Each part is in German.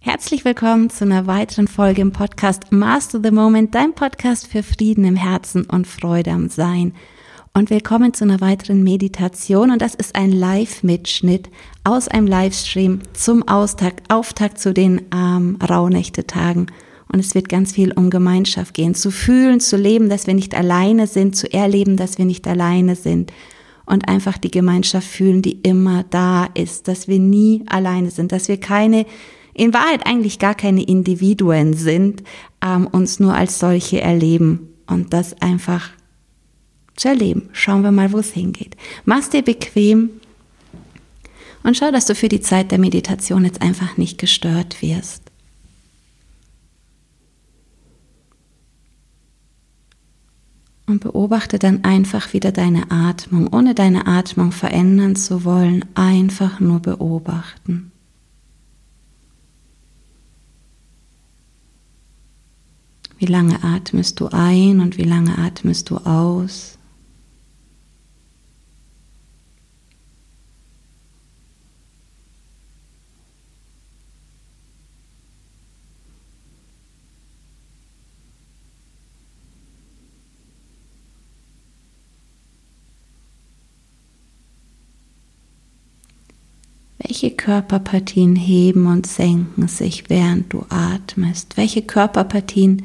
Herzlich willkommen zu einer weiteren Folge im Podcast Master the Moment, dein Podcast für Frieden im Herzen und Freude am Sein. Und willkommen zu einer weiteren Meditation. Und das ist ein Live-Mitschnitt aus einem Livestream zum Austakt, Auftakt zu den ähm, Rauhnächte-Tagen. Und es wird ganz viel um Gemeinschaft gehen, zu fühlen, zu leben, dass wir nicht alleine sind, zu erleben, dass wir nicht alleine sind. Und einfach die Gemeinschaft fühlen, die immer da ist, dass wir nie alleine sind, dass wir keine in Wahrheit eigentlich gar keine Individuen sind, ähm, uns nur als solche erleben und das einfach zu erleben. Schauen wir mal, wo es hingeht. Mach's dir bequem und schau, dass du für die Zeit der Meditation jetzt einfach nicht gestört wirst. Und beobachte dann einfach wieder deine Atmung, ohne deine Atmung verändern zu wollen, einfach nur beobachten. Wie lange atmest du ein und wie lange atmest du aus? Welche Körperpartien heben und senken sich, während du atmest? Welche Körperpartien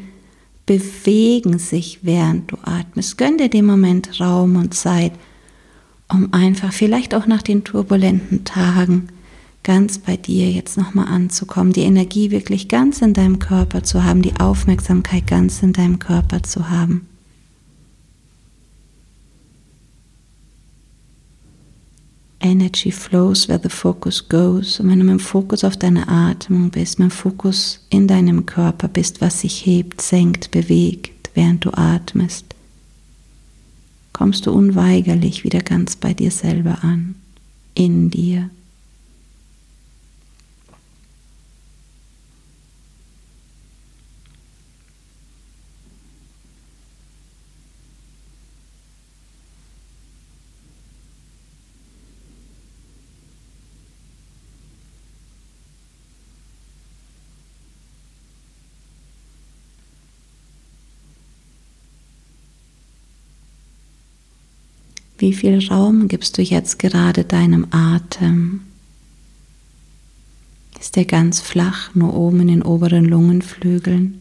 bewegen sich, während du atmest. Gönn dir den Moment Raum und Zeit, um einfach vielleicht auch nach den turbulenten Tagen ganz bei dir jetzt nochmal anzukommen, die Energie wirklich ganz in deinem Körper zu haben, die Aufmerksamkeit ganz in deinem Körper zu haben. Energy flows where the focus goes. Und wenn du mit dem Fokus auf deine Atmung bist, mit dem Fokus in deinem Körper bist, was sich hebt, senkt, bewegt, während du atmest, kommst du unweigerlich wieder ganz bei dir selber an, in dir. Wie viel Raum gibst du jetzt gerade deinem Atem? Ist der ganz flach, nur oben in den oberen Lungenflügeln?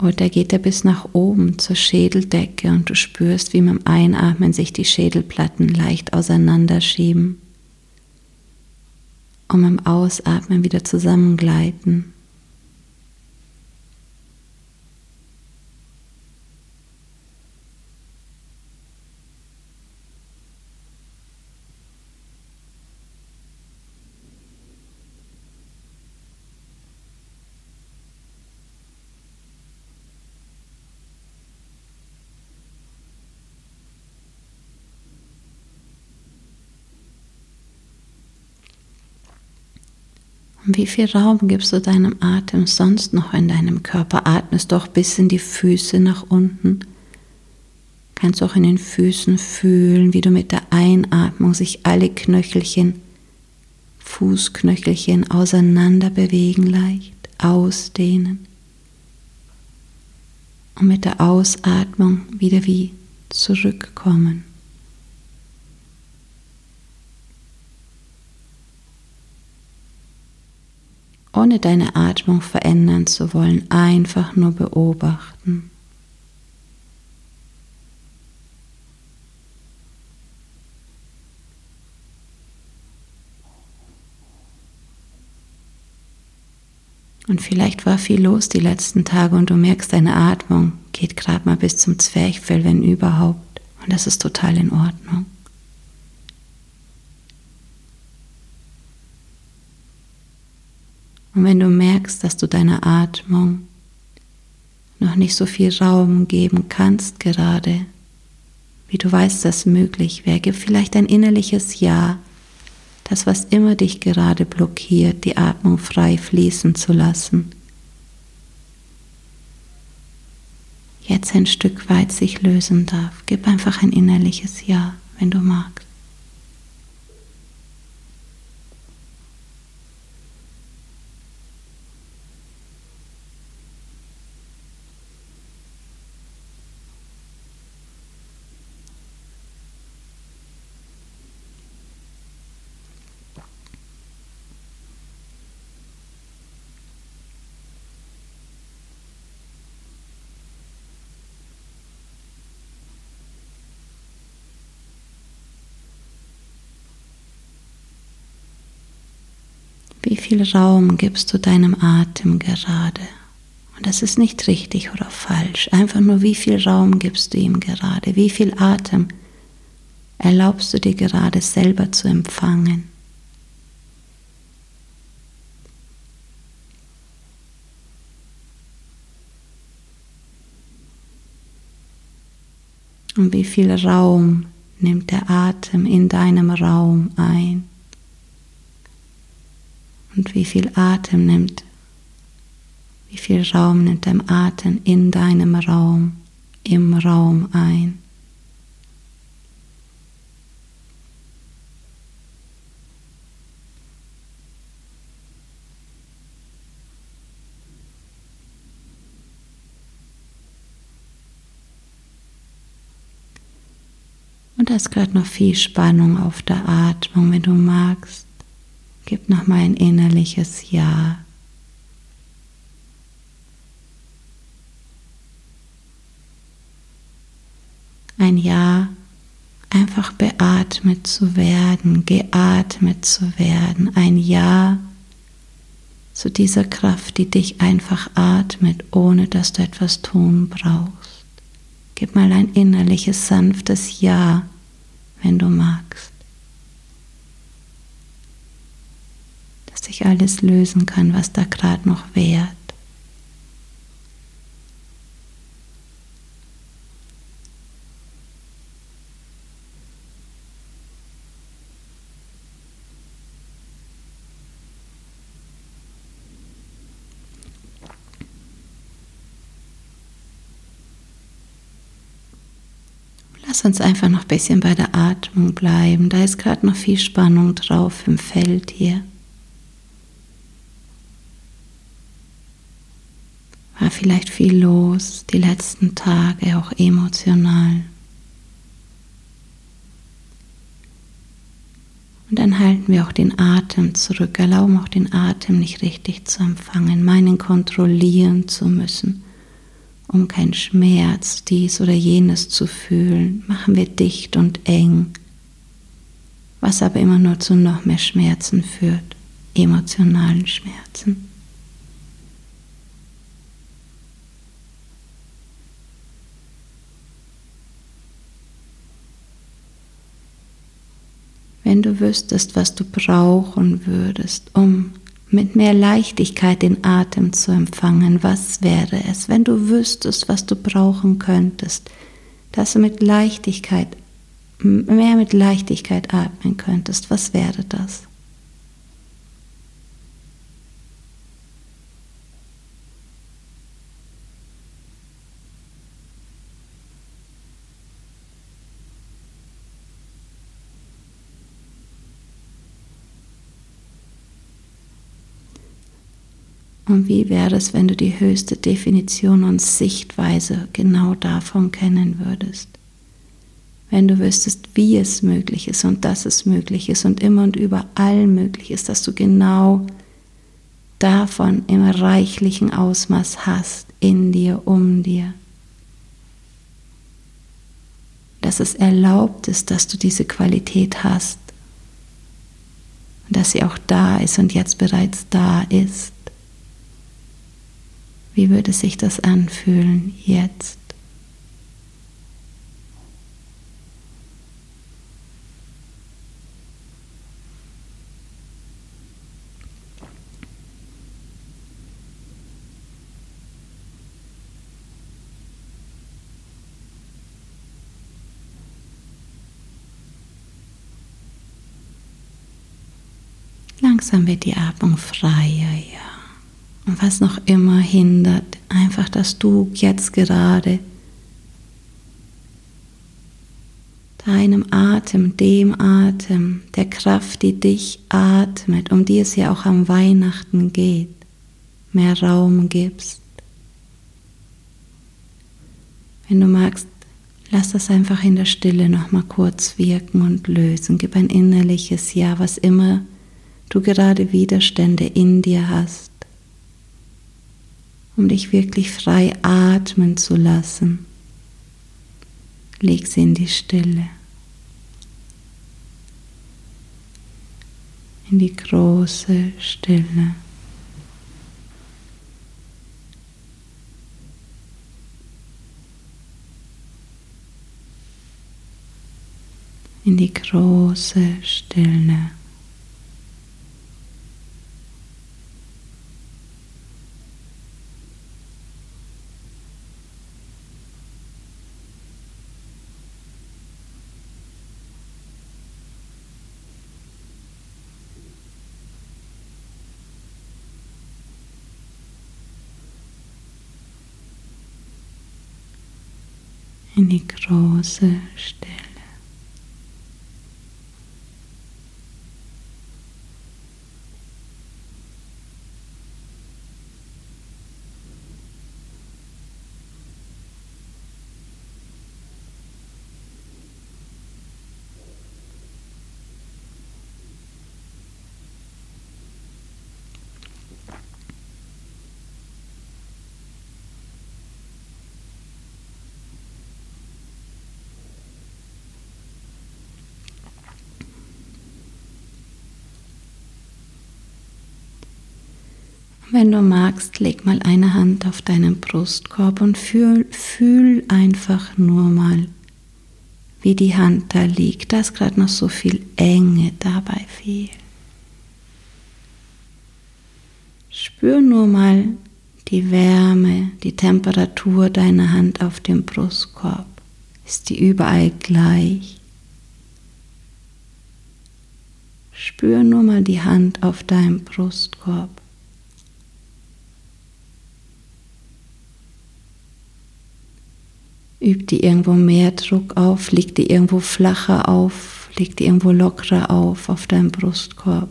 Oder geht er bis nach oben zur Schädeldecke und du spürst, wie dem Einatmen sich die Schädelplatten leicht auseinanderschieben und dem Ausatmen wieder zusammengleiten? Wie viel Raum gibst du deinem Atem sonst noch in deinem Körper? Atmest doch bis in die Füße nach unten. Kannst auch in den Füßen fühlen, wie du mit der Einatmung sich alle Knöchelchen, Fußknöchelchen auseinander bewegen leicht, ausdehnen. Und mit der Ausatmung wieder wie zurückkommen. Ohne deine Atmung verändern zu wollen, einfach nur beobachten. Und vielleicht war viel los die letzten Tage und du merkst, deine Atmung geht gerade mal bis zum Zwerchfell, wenn überhaupt. Und das ist total in Ordnung. Und wenn du merkst, dass du deiner Atmung noch nicht so viel Raum geben kannst gerade, wie du weißt, dass möglich wäre, gib vielleicht ein innerliches Ja, das was immer dich gerade blockiert, die Atmung frei fließen zu lassen. Jetzt ein Stück weit sich lösen darf. Gib einfach ein innerliches Ja, wenn du magst. Wie viel Raum gibst du deinem Atem gerade? Und das ist nicht richtig oder falsch. Einfach nur, wie viel Raum gibst du ihm gerade? Wie viel Atem erlaubst du dir gerade selber zu empfangen? Und wie viel Raum nimmt der Atem in deinem Raum ein? Und wie viel Atem nimmt, wie viel Raum nimmt dein Atem in deinem Raum, im Raum ein. Und da gerade noch viel Spannung auf der Atmung, wenn du magst. Gib nochmal ein innerliches Ja. Ein Ja, einfach beatmet zu werden, geatmet zu werden. Ein Ja zu dieser Kraft, die dich einfach atmet, ohne dass du etwas tun brauchst. Gib mal ein innerliches, sanftes Ja, wenn du magst. Sich alles lösen kann, was da gerade noch währt. Lass uns einfach noch ein bisschen bei der Atmung bleiben. Da ist gerade noch viel Spannung drauf im Feld hier. War vielleicht viel los die letzten Tage, auch emotional. Und dann halten wir auch den Atem zurück, erlauben auch den Atem nicht richtig zu empfangen, meinen kontrollieren zu müssen, um keinen Schmerz, dies oder jenes zu fühlen. Machen wir dicht und eng, was aber immer nur zu noch mehr Schmerzen führt, emotionalen Schmerzen. Wenn du wüsstest, was du brauchen würdest, um mit mehr Leichtigkeit den Atem zu empfangen, was wäre es, wenn du wüsstest, was du brauchen könntest, dass du mit Leichtigkeit, mehr mit Leichtigkeit atmen könntest, was wäre das? Und wie wäre es, wenn du die höchste Definition und Sichtweise genau davon kennen würdest? Wenn du wüsstest, wie es möglich ist und dass es möglich ist und immer und überall möglich ist, dass du genau davon im reichlichen Ausmaß hast, in dir, um dir. Dass es erlaubt ist, dass du diese Qualität hast. Und dass sie auch da ist und jetzt bereits da ist. Wie würde sich das anfühlen jetzt? Langsam wird die Atmung freier, ja. Und was noch immer hindert, einfach, dass du jetzt gerade deinem Atem, dem Atem, der Kraft, die dich atmet, um die es ja auch am Weihnachten geht, mehr Raum gibst. Wenn du magst, lass das einfach in der Stille nochmal kurz wirken und lösen. Gib ein innerliches Ja, was immer du gerade Widerstände in dir hast, um dich wirklich frei atmen zu lassen. Leg sie in die Stille. In die große Stille. in die große Stille. In die große Stille. Wenn du magst, leg mal eine Hand auf deinen Brustkorb und fühl, fühl einfach nur mal, wie die Hand da liegt. Da ist gerade noch so viel Enge dabei viel. Spür nur mal die Wärme, die Temperatur deiner Hand auf dem Brustkorb. Ist die überall gleich? Spür nur mal die Hand auf deinem Brustkorb. Übt die irgendwo mehr Druck auf? Liegt die irgendwo flacher auf? Liegt die irgendwo lockerer auf auf deinem Brustkorb?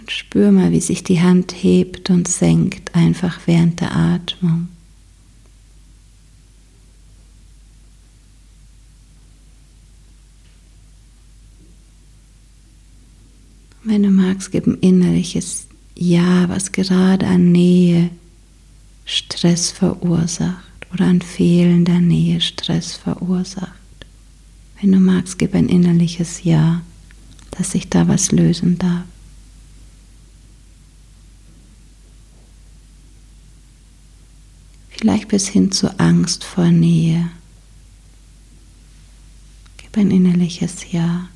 Und spür mal, wie sich die Hand hebt und senkt, einfach während der Atmung. Wenn du magst, gib ein innerliches Ja, was gerade an Nähe Stress verursacht oder an fehlender Nähe Stress verursacht. Wenn du magst, gib ein innerliches Ja, dass sich da was lösen darf. Vielleicht bis hin zur Angst vor Nähe. Gib ein innerliches Ja.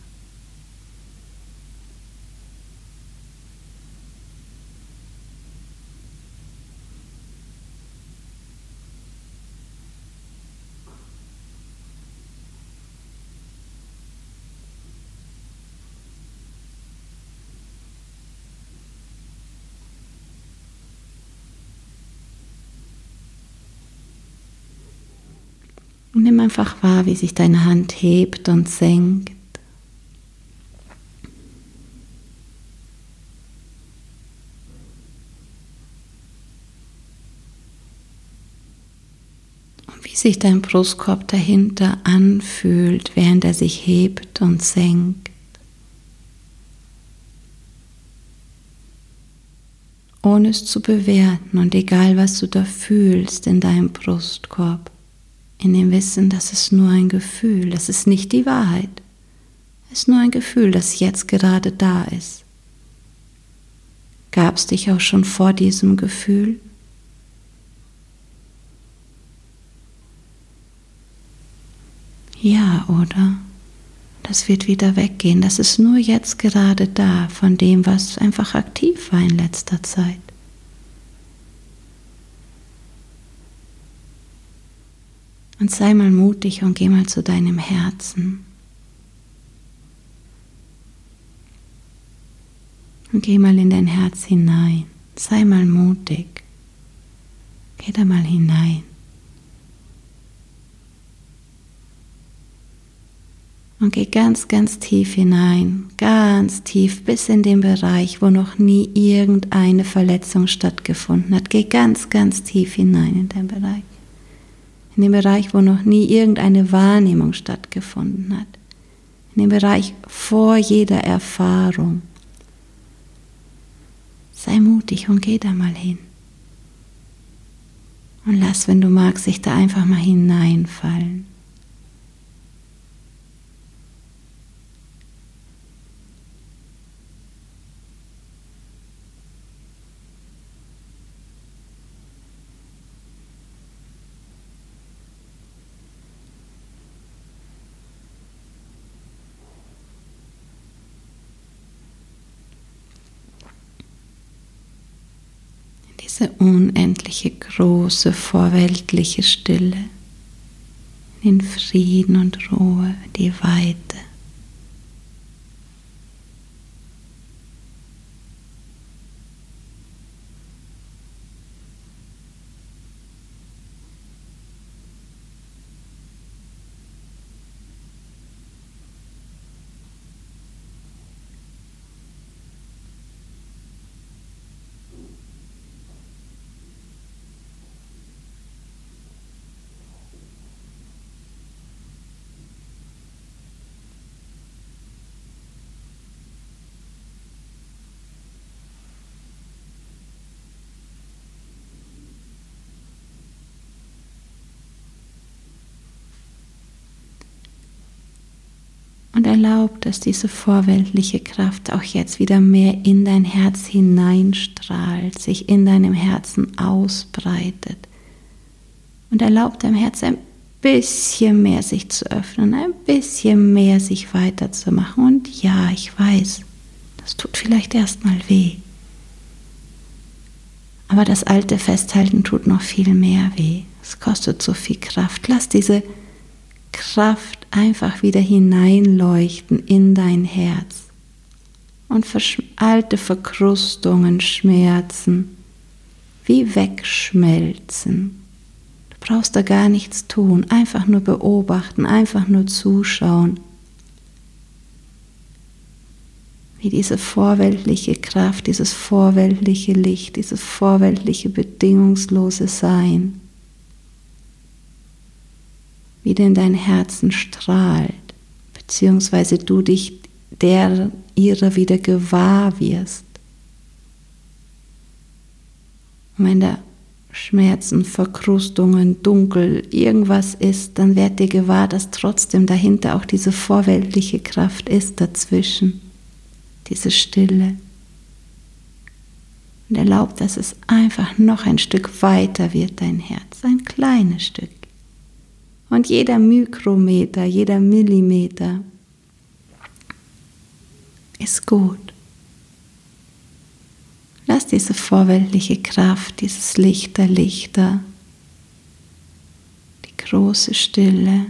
Nimm einfach wahr, wie sich deine Hand hebt und senkt. Und wie sich dein Brustkorb dahinter anfühlt, während er sich hebt und senkt. ohne es zu bewerten und egal was du da fühlst in deinem Brustkorb in dem Wissen, dass es nur ein Gefühl, das ist nicht die Wahrheit. Es ist nur ein Gefühl, das jetzt gerade da ist. Gab es dich auch schon vor diesem Gefühl? Ja, oder? Das wird wieder weggehen. Das ist nur jetzt gerade da von dem, was einfach aktiv war in letzter Zeit. Und sei mal mutig und geh mal zu deinem Herzen. Und geh mal in dein Herz hinein. Sei mal mutig. Geh da mal hinein. Und geh ganz, ganz tief hinein, ganz tief bis in den Bereich, wo noch nie irgendeine Verletzung stattgefunden hat. Geh ganz, ganz tief hinein in den Bereich. In den Bereich, wo noch nie irgendeine Wahrnehmung stattgefunden hat. In den Bereich vor jeder Erfahrung. Sei mutig und geh da mal hin. Und lass, wenn du magst, sich da einfach mal hineinfallen. Diese unendliche große vorweltliche Stille, in Frieden und Ruhe, die Weite. Und erlaub, dass diese vorweltliche Kraft auch jetzt wieder mehr in dein Herz hineinstrahlt, sich in deinem Herzen ausbreitet. Und erlaub deinem Herz ein bisschen mehr sich zu öffnen, ein bisschen mehr sich weiterzumachen. Und ja, ich weiß, das tut vielleicht erstmal weh. Aber das alte Festhalten tut noch viel mehr weh. Es kostet so viel Kraft. Lass diese Kraft einfach wieder hineinleuchten in dein Herz und alte Verkrustungen, Schmerzen wie wegschmelzen. Du brauchst da gar nichts tun, einfach nur beobachten, einfach nur zuschauen, wie diese vorweltliche Kraft, dieses vorweltliche Licht, dieses vorweltliche bedingungslose Sein wieder in dein Herzen strahlt, beziehungsweise du dich der ihrer wieder gewahr wirst. Und wenn da Schmerzen, Verkrustungen, Dunkel, irgendwas ist, dann werd dir gewahr, dass trotzdem dahinter auch diese vorweltliche Kraft ist dazwischen, diese Stille. Und erlaubt, dass es einfach noch ein Stück weiter wird, dein Herz, ein kleines Stück. Und jeder Mikrometer, jeder Millimeter ist gut. Lass diese vorweltliche Kraft, dieses Licht der Lichter, die große Stille,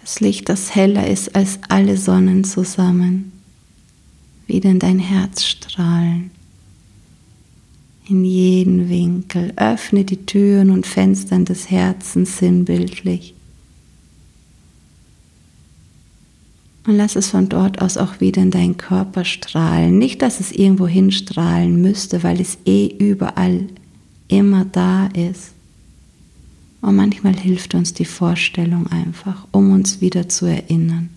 das Licht, das heller ist als alle Sonnen zusammen, wieder in dein Herz strahlen in jeden Winkel. Öffne die Türen und Fenstern des Herzens sinnbildlich. Und lass es von dort aus auch wieder in deinen Körper strahlen. Nicht, dass es irgendwo hinstrahlen müsste, weil es eh überall immer da ist. Und manchmal hilft uns die Vorstellung einfach, um uns wieder zu erinnern.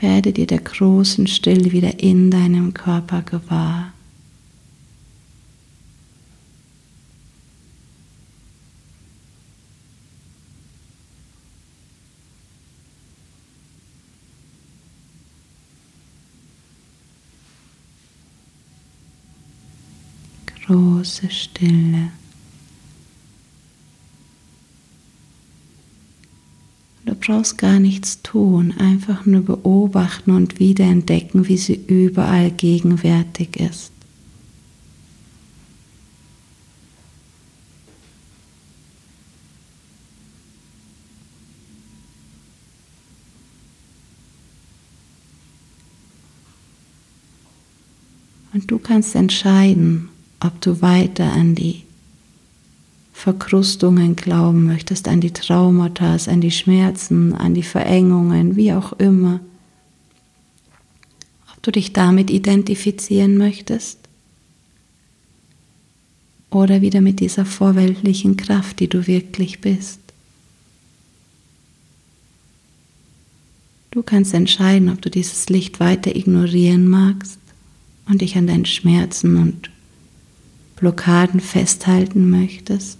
Werde dir der großen Stille wieder in deinem Körper gewahr. Große Stille. brauchst gar nichts tun, einfach nur beobachten und wiederentdecken, wie sie überall gegenwärtig ist. Und du kannst entscheiden, ob du weiter an die Verkrustungen glauben möchtest, an die Traumata, an die Schmerzen, an die Verengungen, wie auch immer. Ob du dich damit identifizieren möchtest oder wieder mit dieser vorweltlichen Kraft, die du wirklich bist. Du kannst entscheiden, ob du dieses Licht weiter ignorieren magst und dich an deinen Schmerzen und Blockaden festhalten möchtest.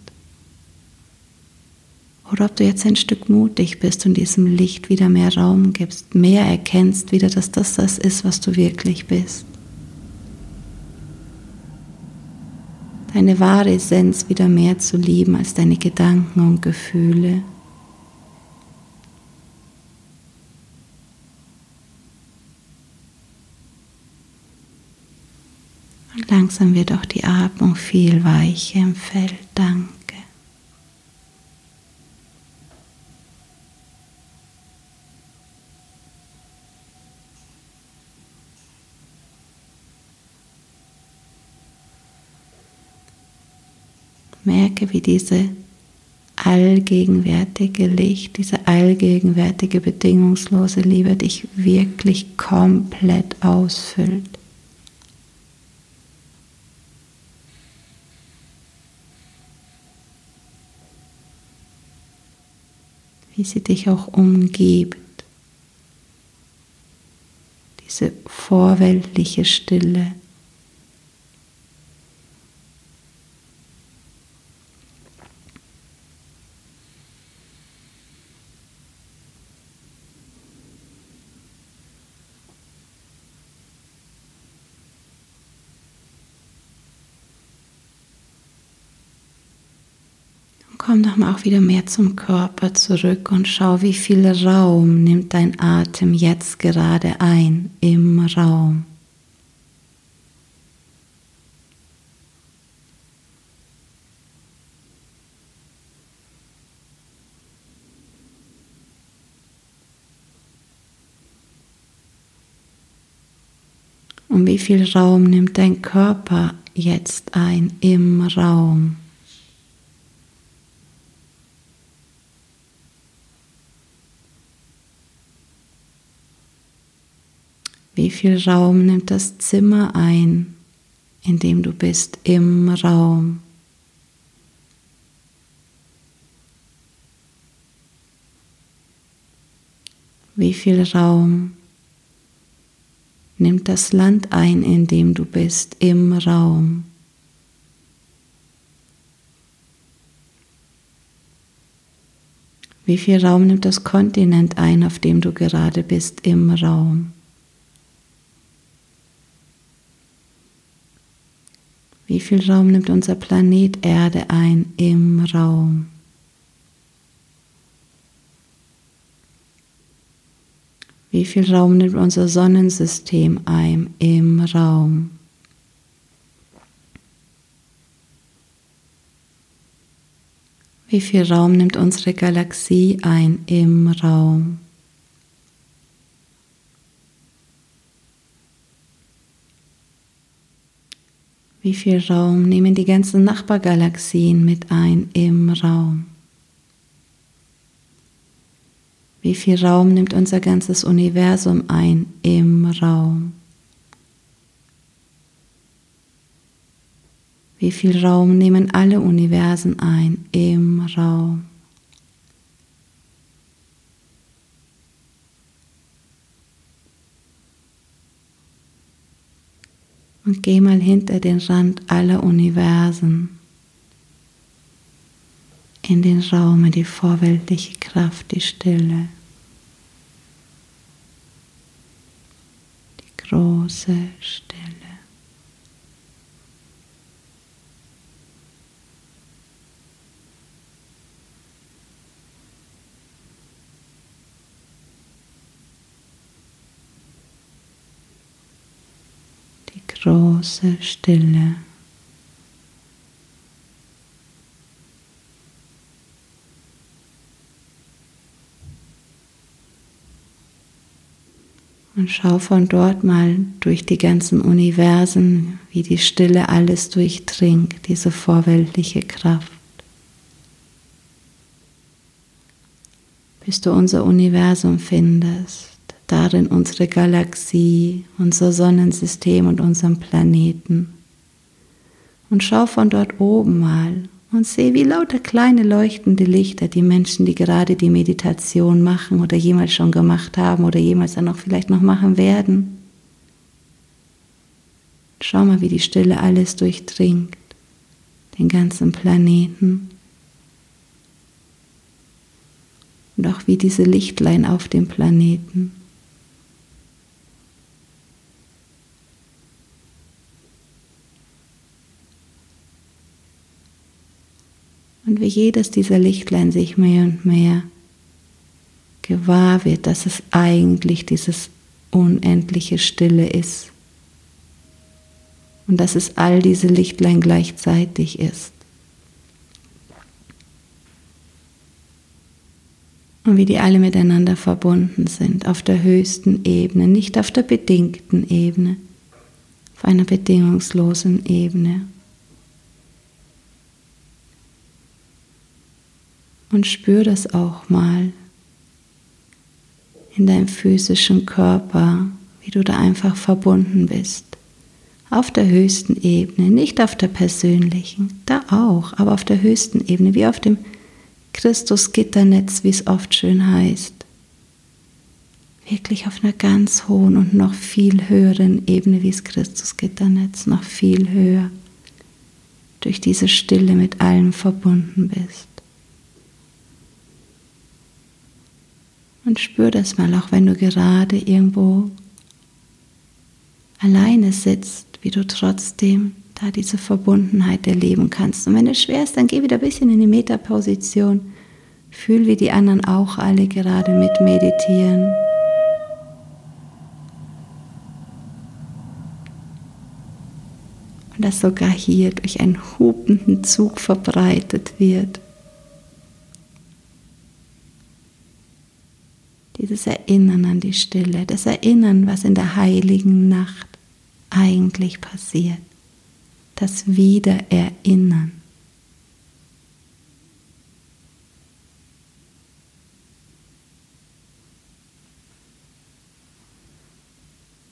Oder ob du jetzt ein Stück mutig bist und diesem Licht wieder mehr Raum gibst, mehr erkennst wieder, dass das das ist, was du wirklich bist. Deine wahre Essenz wieder mehr zu lieben als deine Gedanken und Gefühle. Und langsam wird auch die Atmung viel weicher im Feld. Danke. Merke, wie diese allgegenwärtige Licht, diese allgegenwärtige bedingungslose Liebe dich wirklich komplett ausfüllt. wie sie dich auch umgibt. Diese vorweltliche Stille. Komm doch mal auch wieder mehr zum Körper zurück und schau, wie viel Raum nimmt dein Atem jetzt gerade ein im Raum. Und wie viel Raum nimmt dein Körper jetzt ein im Raum? Wie viel Raum nimmt das Zimmer ein, in dem du bist, im Raum? Wie viel Raum nimmt das Land ein, in dem du bist, im Raum? Wie viel Raum nimmt das Kontinent ein, auf dem du gerade bist, im Raum? Wie viel Raum nimmt unser Planet Erde ein im Raum? Wie viel Raum nimmt unser Sonnensystem ein im Raum? Wie viel Raum nimmt unsere Galaxie ein im Raum? Wie viel Raum nehmen die ganzen Nachbargalaxien mit ein im Raum? Wie viel Raum nimmt unser ganzes Universum ein im Raum? Wie viel Raum nehmen alle Universen ein im Raum? Und geh mal hinter den Rand aller Universen in den Raum, in die vorweltliche Kraft, die Stille, die große Stille. Große Stille. Und schau von dort mal durch die ganzen Universen, wie die Stille alles durchdringt, diese vorweltliche Kraft. Bis du unser Universum findest, darin unsere Galaxie, unser Sonnensystem und unseren Planeten. Und schau von dort oben mal und sehe, wie lauter kleine leuchtende Lichter die Menschen, die gerade die Meditation machen oder jemals schon gemacht haben oder jemals dann auch vielleicht noch machen werden. Schau mal, wie die Stille alles durchdringt, den ganzen Planeten. Und auch wie diese Lichtlein auf dem Planeten. Und wie jedes dieser Lichtlein sich mehr und mehr gewahr wird, dass es eigentlich dieses unendliche Stille ist. Und dass es all diese Lichtlein gleichzeitig ist. Und wie die alle miteinander verbunden sind, auf der höchsten Ebene, nicht auf der bedingten Ebene, auf einer bedingungslosen Ebene. Und spür das auch mal in deinem physischen Körper, wie du da einfach verbunden bist. Auf der höchsten Ebene, nicht auf der persönlichen, da auch, aber auf der höchsten Ebene, wie auf dem Christus-Gitternetz, wie es oft schön heißt. Wirklich auf einer ganz hohen und noch viel höheren Ebene wie das Christus-Gitternetz, noch viel höher, durch diese Stille mit allem verbunden bist. Und spür das mal, auch wenn du gerade irgendwo alleine sitzt, wie du trotzdem da diese Verbundenheit erleben kannst. Und wenn es schwer ist, dann geh wieder ein bisschen in die Metaposition. Fühl, wie die anderen auch alle gerade mit meditieren. Und das sogar hier durch einen hupenden Zug verbreitet wird. Dieses Erinnern an die Stille, das Erinnern, was in der heiligen Nacht eigentlich passiert. Das Wiedererinnern.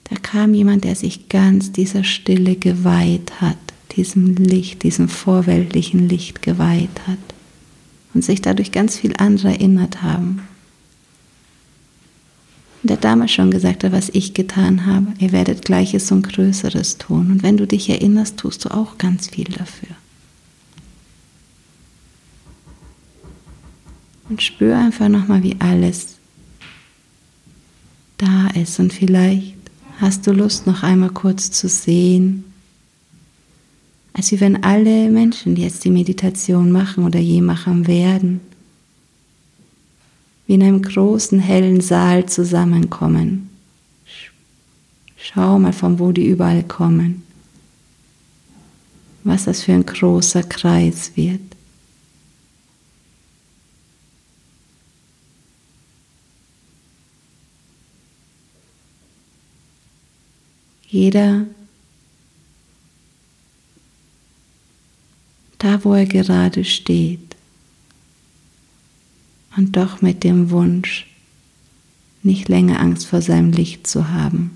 Da kam jemand, der sich ganz dieser Stille geweiht hat, diesem Licht, diesem vorweltlichen Licht geweiht hat und sich dadurch ganz viel andere erinnert haben der damals schon gesagt hat, was ich getan habe. Ihr werdet Gleiches und Größeres tun. Und wenn du dich erinnerst, tust du auch ganz viel dafür. Und spür einfach nochmal, wie alles da ist. Und vielleicht hast du Lust, noch einmal kurz zu sehen, als wie wenn alle Menschen, die jetzt die Meditation machen oder je machen werden, wie in einem großen hellen Saal zusammenkommen. Schau mal, von wo die überall kommen. Was das für ein großer Kreis wird. Jeder da, wo er gerade steht und doch mit dem Wunsch, nicht länger Angst vor seinem Licht zu haben.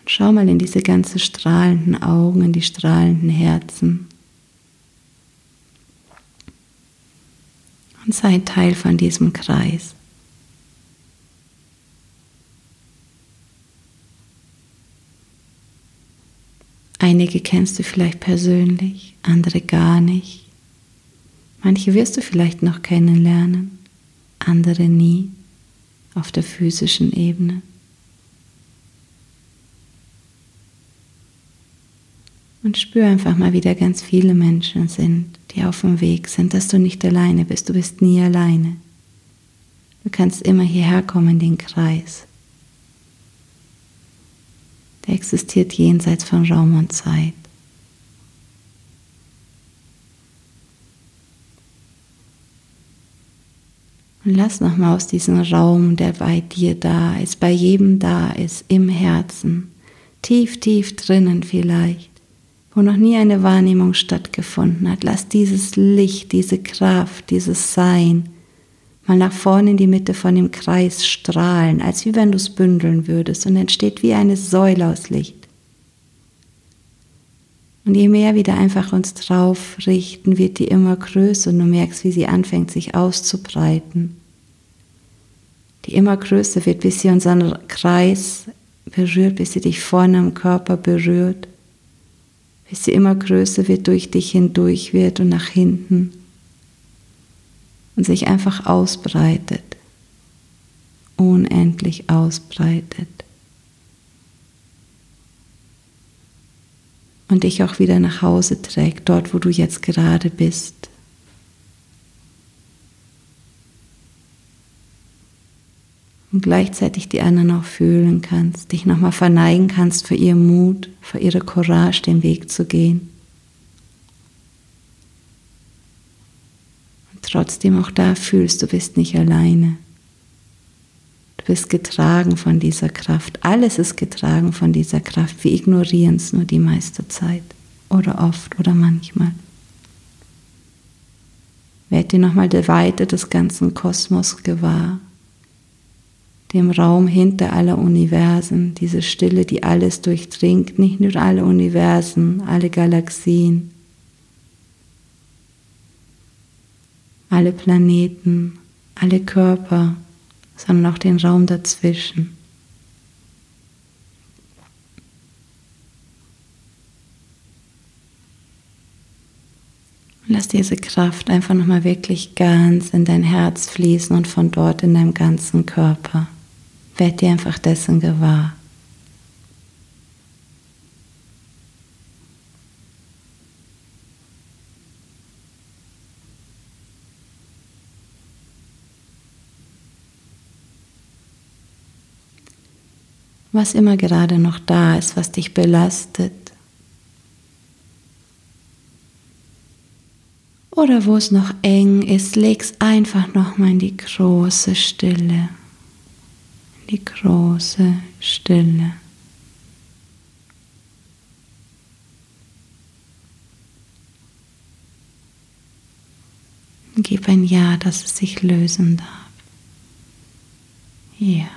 Und schau mal in diese ganzen strahlenden Augen, in die strahlenden Herzen. Und sei Teil von diesem Kreis. Einige kennst du vielleicht persönlich, andere gar nicht. Manche wirst du vielleicht noch kennenlernen, andere nie auf der physischen Ebene. Und spür einfach mal, wie da ganz viele Menschen sind, die auf dem Weg sind, dass du nicht alleine bist. Du bist nie alleine. Du kannst immer hierher kommen in den Kreis. Der existiert jenseits von Raum und Zeit. Und lass nochmal aus diesem Raum, der bei dir da ist, bei jedem da ist, im Herzen, tief, tief drinnen vielleicht, wo noch nie eine Wahrnehmung stattgefunden hat, lass dieses Licht, diese Kraft, dieses Sein mal nach vorne in die Mitte von dem Kreis strahlen, als wie wenn du es bündeln würdest und entsteht wie eine Säule aus Licht. Und je mehr wir da einfach uns drauf richten, wird die immer größer und du merkst, wie sie anfängt, sich auszubreiten. Die immer größer wird, bis sie unseren Kreis berührt, bis sie dich vorne am Körper berührt, bis sie immer größer wird, durch dich hindurch wird und nach hinten und sich einfach ausbreitet, unendlich ausbreitet. und dich auch wieder nach Hause trägt, dort wo du jetzt gerade bist. Und gleichzeitig die anderen auch fühlen kannst, dich nochmal verneigen kannst für ihr Mut, für ihre Courage, den Weg zu gehen. Und trotzdem auch da fühlst, du bist nicht alleine bist getragen von dieser Kraft. Alles ist getragen von dieser Kraft. Wir ignorieren es nur die meiste Zeit oder oft oder manchmal. Werd dir nochmal der Weite des ganzen Kosmos gewahr, dem Raum hinter aller Universen, diese Stille, die alles durchdringt, nicht nur alle Universen, alle Galaxien, alle Planeten, alle Körper, sondern auch den Raum dazwischen. Lass diese Kraft einfach nochmal wirklich ganz in dein Herz fließen und von dort in deinem ganzen Körper. Werd dir einfach dessen gewahr. was immer gerade noch da ist, was dich belastet. Oder wo es noch eng ist, leg's einfach nochmal in die große Stille. Die große Stille. Gib ein Ja, dass es sich lösen darf. Ja.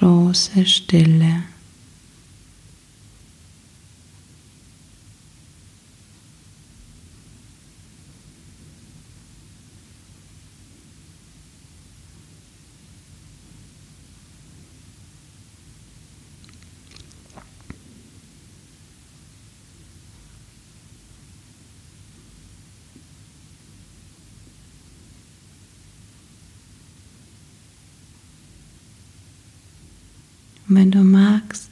große Stille. Und wenn du magst,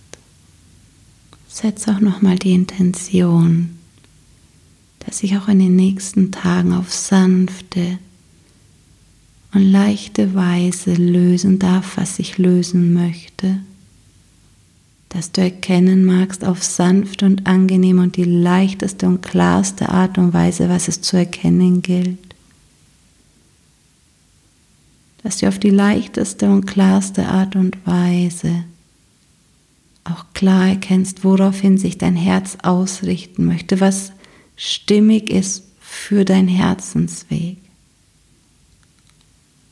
setz auch nochmal die Intention, dass ich auch in den nächsten Tagen auf sanfte und leichte Weise lösen darf, was ich lösen möchte. Dass du erkennen magst auf sanfte und angenehme und die leichteste und klarste Art und Weise, was es zu erkennen gilt. Dass du auf die leichteste und klarste Art und Weise auch klar erkennst, woraufhin sich dein Herz ausrichten möchte, was stimmig ist für dein Herzensweg,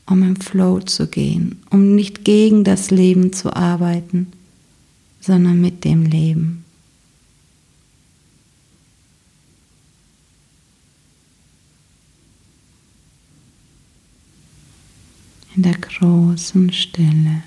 um im Flow zu gehen, um nicht gegen das Leben zu arbeiten, sondern mit dem Leben. In der großen Stille.